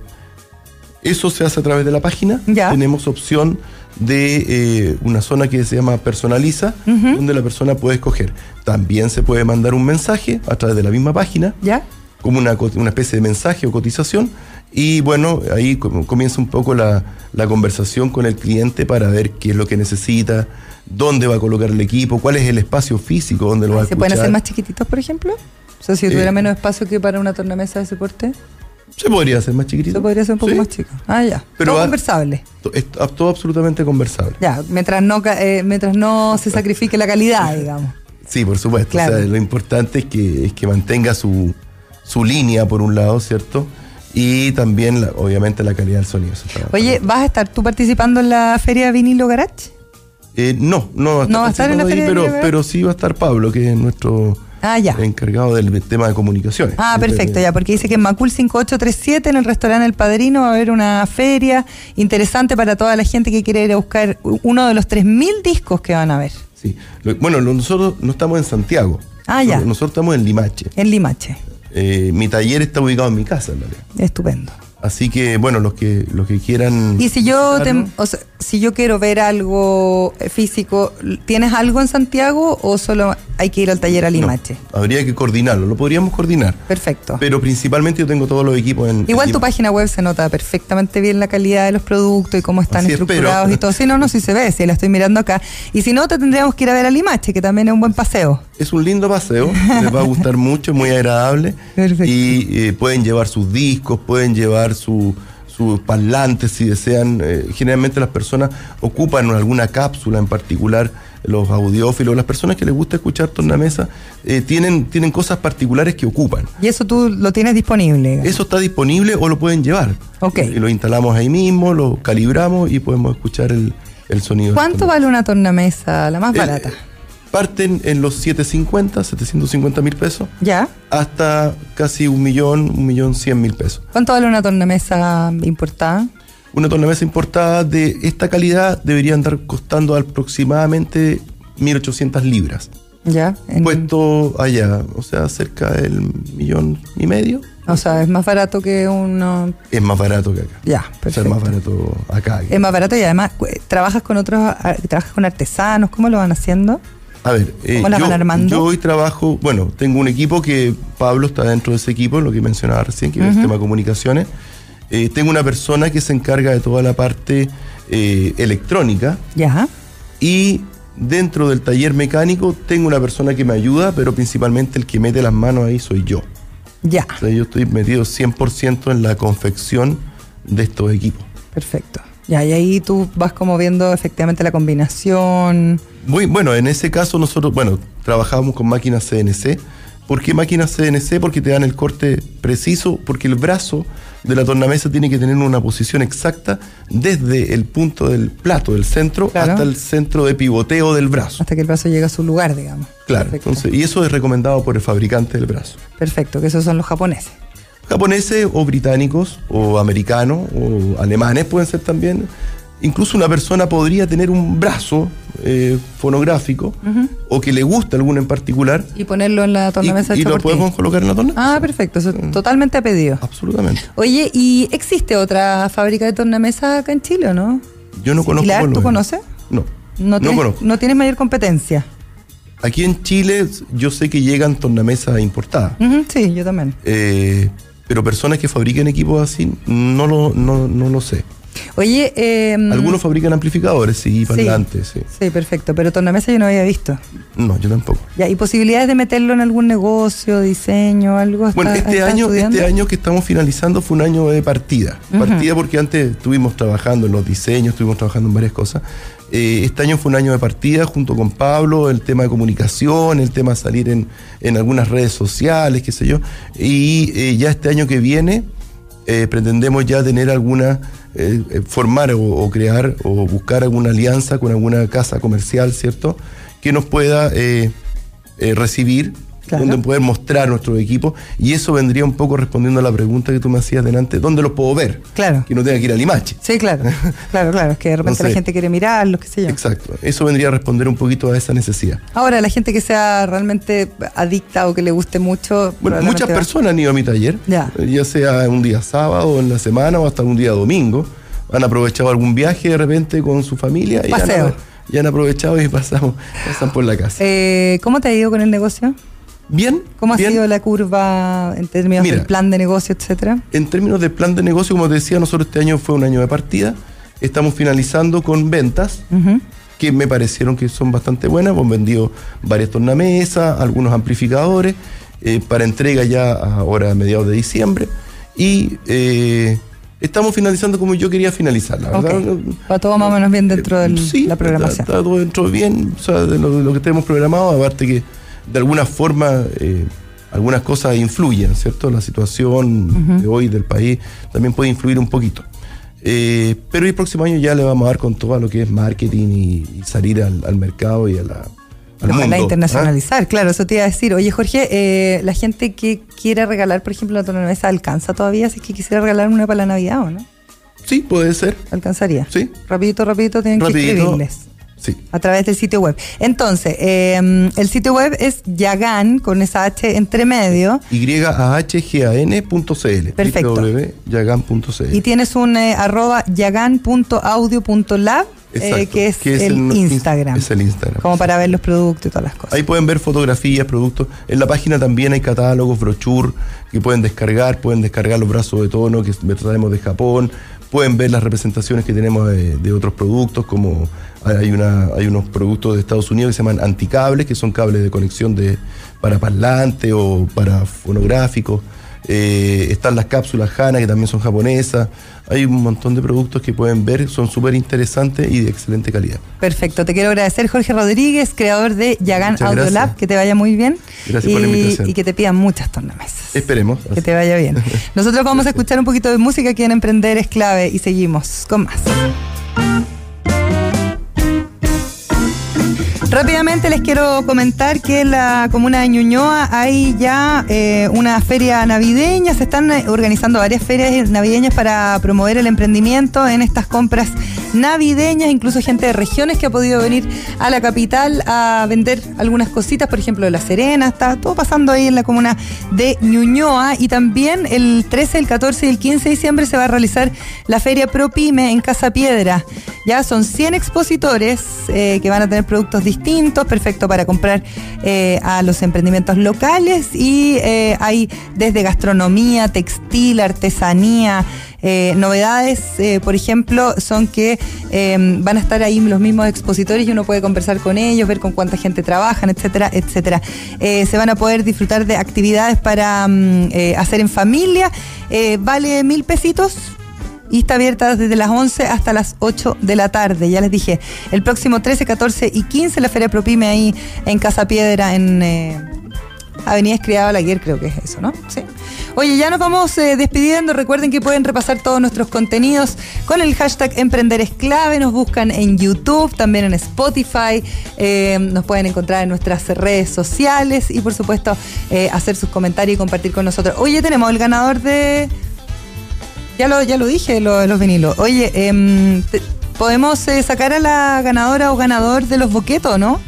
eso se hace a través de la página. Ya. Tenemos opción de eh, una zona que se llama personaliza, donde la persona puede escoger. También se puede mandar un mensaje a través de la misma página, ¿Ya? Como una, una especie de mensaje o cotización. Y bueno, ahí com- comienza un poco la, la conversación con el cliente para ver qué es lo que necesita, dónde va a colocar el equipo, cuál es el espacio físico donde lo va a ¿Se pueden hacer más chiquititos, por ejemplo? O sea, si Eh, tuviera menos espacio que para una tornamesa de ese porte, Se podría hacer más chiquitito. se podría ser un poco Sí. más chico. Ah, ya. Pero Todo va- conversable. To- Es a- todo absolutamente conversable. Ya, mientras no, eh, mientras no se sacrifique la calidad, digamos. Sí, por supuesto. Claro. O sea, lo importante es que, es que mantenga su, su línea, por un lado, ¿cierto? Y también, la- obviamente, la calidad del sonido. Oye, ¿vas a estar tú participando en la feria Vinilo Garage? Eh, no, no va a estar, ¿No va a estar en la ahí, Feria pero, pero sí va a estar Pablo, que es nuestro Ah, ya. encargado del tema de comunicaciones. Ah, perfecto, ya, porque dice que en Macul 5837, en el restaurante El Padrino, va a haber una feria interesante para toda la gente que quiere ir a buscar uno de los 3.000 discos que van a ver Sí. Bueno, nosotros no estamos en Santiago. Ah, ya. Nosotros estamos en Limache. en Limache. Eh, mi taller está ubicado en mi casa, en realidad. Estupendo. Así que, bueno, los que, los que quieran. Y si yo, te- visitarnos, o sea, si yo quiero ver algo eh, físico, ¿tienes algo en Santiago o solo hay que ir al taller a no, Limache? habría que coordinarlo, lo podríamos coordinar. Perfecto. Pero principalmente yo tengo todos los equipos en. Igual en tu página web se nota perfectamente bien la calidad de los productos y cómo están Así estructurados espero. y todo. Sí, no, no, sí se ve, sí, la estoy mirando acá. Y si no, te tendríamos que ir a ver a Limache, que también es un buen paseo. Es un lindo paseo, les va a gustar <laughs> mucho, es muy agradable. Perfecto. Y eh, pueden llevar sus discos, pueden llevar su- sus parlantes si desean. Eh, generalmente las personas ocupan alguna cápsula en particular, los audiófilos, las personas que les gusta escuchar tornamesa, eh, tienen, tienen cosas particulares que ocupan. Y eso tú lo tienes disponible. digamos. Eso está disponible o lo pueden llevar. Ok. Y lo instalamos ahí mismo, lo calibramos y podemos escuchar el, el sonido. ¿Cuánto vale una tornamesa, la más Eh, barata? Parten en los 750, 750 mil pesos, ¿Ya? hasta casi un millón, un millón cien mil pesos. ¿Cuánto vale una tornamesa importada? Una tornamesa importada de esta calidad debería andar costando aproximadamente 1.800 libras. ¿Ya? En- Puesto allá, o sea, cerca del millón y medio, o sea, es más barato que uno... es más barato que acá. Ya, O sea, es perfecto. más barato acá. Es más barato y además cu- trabajas con otros, trabajas con artesanos, ¿cómo lo van haciendo? A ver, eh, ¿Cómo las yo, van armando? yo hoy trabajo, bueno, tengo un equipo que Pablo está dentro de ese equipo, lo que mencionaba recién, que es el tema de comunicaciones. Eh, tengo una persona que se encarga de toda la parte eh, electrónica Ya. y dentro del taller mecánico tengo una persona que me ayuda, pero principalmente el que mete las manos ahí soy yo. Ya. O sea, yo estoy metido 100% en la confección de estos equipos. Perfecto. Ya, y ahí tú vas como viendo efectivamente la combinación. Muy bueno, en ese caso nosotros, bueno, trabajábamos con máquinas CNC. ¿Por qué máquinas CNC? Porque te dan el corte preciso, porque el brazo de la tornamesa tiene que tener una posición exacta desde el punto del plato, del centro, Claro. hasta el centro de pivoteo del brazo. hasta que el brazo llega a su lugar, digamos. Claro, Perfecto. entonces, y eso es recomendado por el fabricante del brazo. Perfecto, que esos son los japoneses. Japoneses o británicos o americanos o alemanes pueden ser también. Incluso una persona podría tener un brazo eh, fonográfico o que le guste alguno en particular Y ponerlo en la y, tornamesa y hecha lo por podemos colocar en la tornamesa. Ah, perfecto, eso totalmente a pedido. Absolutamente. Oye, ¿y existe otra fábrica de tornamesas acá en Chile o no? Yo no conozco. ¿tú conoces? No. No No, tienes, conozco. no tienes mayor competencia. Aquí en Chile yo sé que llegan tornamesas importadas. Sí, yo también. Eh, pero personas que fabriquen equipos así, no lo, no, no lo sé. Oye, eh, Algunos fabrican amplificadores, sí, parlantes, sí. Sí, perfecto, pero tornamesa yo no había visto. No, yo tampoco. Ya, ¿y posibilidades de meterlo en algún negocio, diseño, algo? Bueno, ¿Está- este está año, estudiando? este año que estamos finalizando fue un año de partida. Partida porque antes estuvimos trabajando en los diseños, estuvimos trabajando en varias cosas. Eh, este año fue un año de partida junto con Pablo, el tema de comunicación, el tema de salir en, en algunas redes sociales, qué sé yo. Y eh, ya este año que viene eh, pretendemos ya tener alguna, eh, eh, formar o, o crear o buscar alguna alianza con alguna casa comercial, ¿cierto? Que nos pueda recibir Claro. donde poder mostrar nuestros equipos y eso vendría un poco respondiendo a la pregunta que tú me hacías delante, ¿dónde los puedo ver? Claro. Que no tenga que ir al Limache. Sí, claro. <laughs> Claro, claro. Es que de repente Entonces- la gente quiere mirarlos, qué sé yo. Exacto, eso vendría a responder un poquito a esa necesidad. Ahora, la gente que sea realmente adicta o que le guste mucho. Bueno, muchas personas han ido a mi taller, Ya. eh, ya sea un día sábado, en la semana o hasta un día domingo. Han aprovechado algún viaje de repente con su familia y han, Paseo. y han aprovechado y <laughs> pasamos, pasan por la casa. Eh, ¿Cómo te ha ido con el negocio? Bien. ¿Cómo ha sido la curva en términos Mira. del plan de negocio, etcétera? En términos de plan de negocio, como te decía, nosotros este año fue un año de partida. Estamos finalizando con ventas que me parecieron que son bastante buenas. Hemos vendido varias tornamesas, algunos amplificadores eh, para entrega ya ahora a mediados de diciembre. Y eh, estamos finalizando como yo quería finalizar, la verdad. Va todo más o menos bien dentro de Sí, la programación. Está, está todo dentro bien, o sea, de lo, de lo que tenemos programado, aparte que de alguna forma eh, algunas cosas influyen, ¿cierto? La situación de hoy del país también puede influir un poquito. Eh, pero el próximo año ya le vamos a dar con todo a lo que es marketing y, y salir al, al mercado y a la, al Ojalá mundo. ¿ah? internacionalizar, claro, eso te iba a decir. Oye, Jorge, eh, la gente que quiera regalar, por ejemplo, la tornamesa, ¿alcanza todavía? Si es que quisiera regalar una para la Navidad o no? Sí, puede ser. ¿Alcanzaría? Sí. Rapidito, rapidito, tienen que escribirles. Sí. A través del sitio web. Entonces, eh, el sitio web es Yagan, con esa H entre medio. YAHGAN.cl. Perfecto. www.yagan.cl. Y tienes un eh, arroba yagan.audio.lab, eh, que es que es el, el- Instagram. es el Instagram. Como para ver los productos y todas las cosas. Ahí pueden ver fotografías, productos. En la página también hay catálogos, brochure que pueden descargar. Pueden descargar los brazos de tono que traemos de Japón. Pueden ver las representaciones que tenemos de, otros productos, como hay, una, hay unos productos de Estados Unidos que se llaman anticables, que son cables de conexión de, para parlante o para fonográficos. Eh, están las cápsulas HANA, que también son japonesas. Hay un montón de productos que pueden ver, son súper interesantes y de excelente calidad. Perfecto, te quiero agradecer Jorge Rodríguez, creador de Yagan Audio. Lab, que te vaya muy bien. Gracias y, por la invitación. Y que te pidan muchas tornamesas. Esperemos. Que te vaya bien. <laughs> Nosotros vamos a escuchar un poquito de música aquí en Emprender es clave y seguimos con más. Rápidamente les quiero comentar que en la comuna de Ñuñoa hay ya eh, una feria navideña. Se están eh, organizando varias ferias navideñas para promover el emprendimiento en estas compras navideñas. Incluso gente de regiones que ha podido venir a la capital a vender algunas cositas, por ejemplo, La Serena. Está todo pasando ahí en la comuna de Ñuñoa. Y también el 13, el 14 y el 15 de diciembre se va a realizar la feria ProPyme en Casa Piedra. Ya son 100 expositores eh, que van a tener productos distintos, perfecto para comprar eh, a los emprendimientos locales y eh, hay desde gastronomía, textil, artesanía, eh, novedades, eh, por ejemplo, son que eh, van a estar ahí los mismos expositores y uno puede conversar con ellos, ver con cuánta gente trabajan, etcétera, etcétera. Se van a poder disfrutar de actividades para mm, hacer en familia. Vale mil pesitos y está abierta desde las 11 hasta las 8 de la tarde. Ya les dije, el próximo 13, 14 y 15 la Feria Propime ahí en Casa Piedra, en Avenida Escriada Balaguer, creo que es eso, ¿no? Sí. Oye, ya nos vamos eh, despidiendo. Recuerden que pueden repasar todos nuestros contenidos con el hashtag Emprender es clave. Nos buscan en YouTube, también en Spotify. eh, nos pueden encontrar en nuestras redes sociales y, por supuesto, eh, hacer sus comentarios y compartir con nosotros. Oye, tenemos el ganador de. Ya lo, ya lo dije, los vinilos. Oye, em, podemos sacar a la ganadora o ganador de los boquetos, ¿no?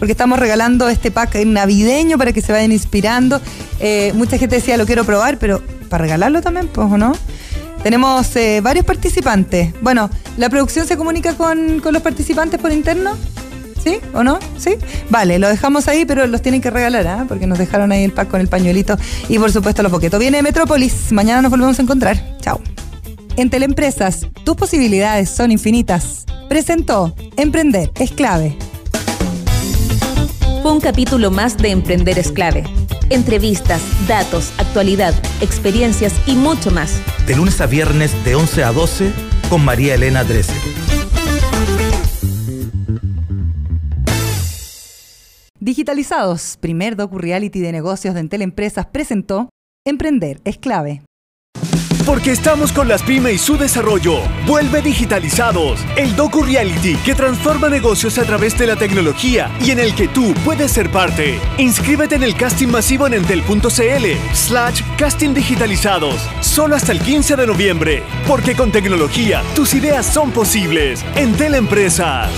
Porque estamos regalando este pack navideño para que se vayan inspirando. Eh, mucha gente decía, lo quiero probar, pero para regalarlo también, pues, ¿o no? Tenemos eh, varios participantes. Bueno, ¿la producción se comunica con, con los participantes por interno? ¿Sí o no? ¿Sí? Vale, lo dejamos ahí, pero los tienen que regalar, ¿ah? Porque nos dejaron ahí el pack con el pañuelito y por supuesto los boquetos. Viene Metrópolis, mañana nos volvemos a encontrar. Chao. En Teleempresas, tus posibilidades son infinitas. Presentó Emprender es clave. Fue un capítulo más de Emprender es clave. Entrevistas, datos, actualidad, experiencias y mucho más. De lunes a viernes de 11 a 12 con María Elena Drese. Digitalizados, primer docu-reality de negocios de Teleempresas presentó Emprender es clave. Porque estamos con las pymes y su desarrollo. Vuelve digitalizados. El Docu Reality que transforma negocios a través de la tecnología y en el que tú puedes ser parte. Inscríbete en el casting masivo en entel.cl slash casting digitalizados. Solo hasta el 15 de noviembre. Porque con tecnología tus ideas son posibles. Entel Empresas.